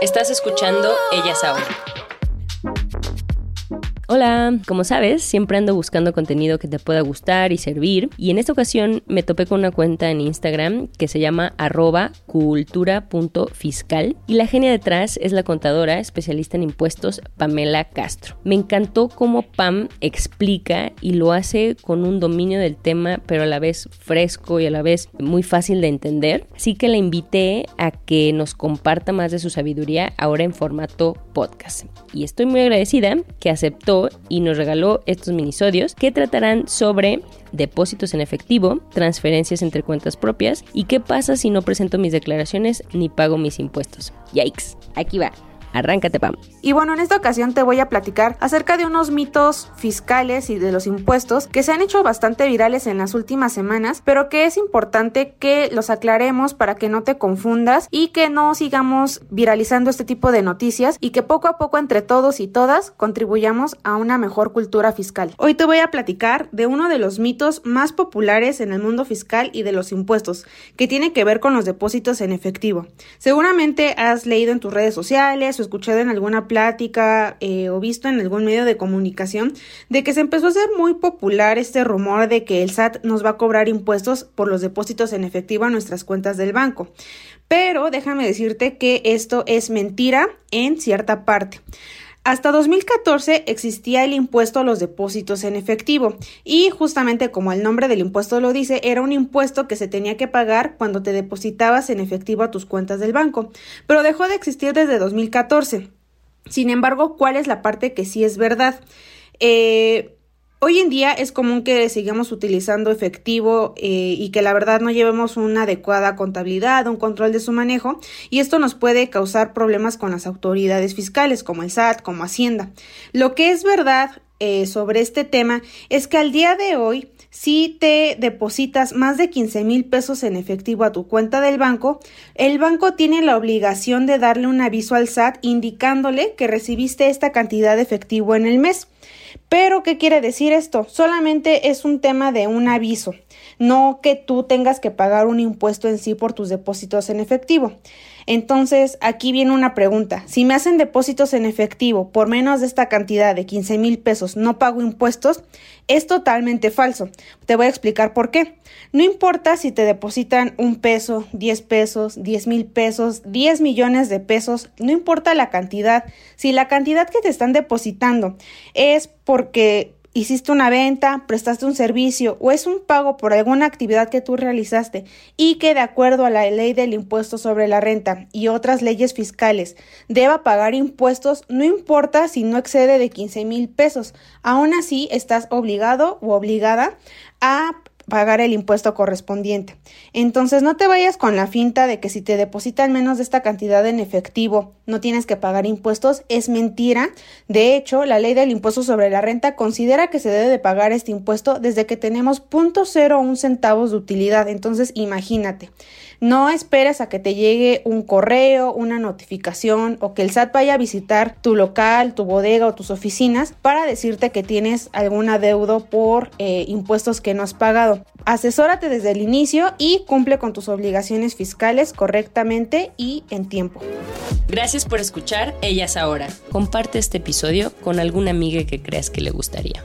Estás escuchando Ellas Ahora. Hola, como sabes, siempre ando buscando contenido que te pueda gustar y servir. Y en esta ocasión me topé con una cuenta en Instagram que se llama arroba cultura.fiscal. Y la genia detrás es la contadora especialista en impuestos Pamela Castro. Me encantó cómo Pam explica y lo hace con un dominio del tema, pero a la vez fresco y a la vez muy fácil de entender. Así que la invité a que nos comparta más de su sabiduría ahora en formato podcast. Y estoy muy agradecida que aceptó y nos regaló estos minisodios que tratarán sobre depósitos en efectivo, transferencias entre cuentas propias y qué pasa si no presento mis declaraciones ni pago mis impuestos. Yikes, aquí va. Arráncate, Pam. Y bueno, en esta ocasión te voy a platicar acerca de unos mitos fiscales y de los impuestos que se han hecho bastante virales en las últimas semanas, pero que es importante que los aclaremos para que no te confundas y que no sigamos viralizando este tipo de noticias y que poco a poco entre todos y todas contribuyamos a una mejor cultura fiscal. Hoy te voy a platicar de uno de los mitos más populares en el mundo fiscal y de los impuestos, que tiene que ver con los depósitos en efectivo. Seguramente has leído en tus redes sociales o escuchado en alguna plática eh, o visto en algún medio de comunicación de que se empezó a hacer muy popular este rumor de que el SAT nos va a cobrar impuestos por los depósitos en efectivo a nuestras cuentas del banco. Pero déjame decirte que esto es mentira en cierta parte. Hasta 2014 existía el impuesto a los depósitos en efectivo y justamente como el nombre del impuesto lo dice, era un impuesto que se tenía que pagar cuando te depositabas en efectivo a tus cuentas del banco, pero dejó de existir desde 2014. Sin embargo, ¿cuál es la parte que sí es verdad? Eh, Hoy en día es común que sigamos utilizando efectivo eh, y que la verdad no llevemos una adecuada contabilidad, un control de su manejo y esto nos puede causar problemas con las autoridades fiscales como el SAT, como Hacienda. Lo que es verdad eh, sobre este tema es que al día de hoy si te depositas más de 15 mil pesos en efectivo a tu cuenta del banco, el banco tiene la obligación de darle un aviso al SAT indicándole que recibiste esta cantidad de efectivo en el mes. Pero, ¿qué quiere decir esto? Solamente es un tema de un aviso, no que tú tengas que pagar un impuesto en sí por tus depósitos en efectivo. Entonces, aquí viene una pregunta. Si me hacen depósitos en efectivo por menos de esta cantidad de 15 mil pesos, ¿no pago impuestos? Es totalmente falso. Te voy a explicar por qué. No importa si te depositan un peso, 10 pesos, 10 mil pesos, 10 millones de pesos, no importa la cantidad. Si la cantidad que te están depositando es porque hiciste una venta, prestaste un servicio o es un pago por alguna actividad que tú realizaste y que de acuerdo a la ley del impuesto sobre la renta y otras leyes fiscales deba pagar impuestos, no importa si no excede de 15 mil pesos, aún así estás obligado o obligada a pagar el impuesto correspondiente. Entonces no te vayas con la finta de que si te depositan menos de esta cantidad en efectivo no tienes que pagar impuestos, es mentira. De hecho, la ley del impuesto sobre la renta considera que se debe de pagar este impuesto desde que tenemos 0.01 centavos de utilidad. Entonces imagínate. No esperes a que te llegue un correo, una notificación o que el SAT vaya a visitar tu local, tu bodega o tus oficinas para decirte que tienes algún adeudo por eh, impuestos que no has pagado. Asesórate desde el inicio y cumple con tus obligaciones fiscales correctamente y en tiempo. Gracias por escuchar Ellas Ahora. Comparte este episodio con alguna amiga que creas que le gustaría.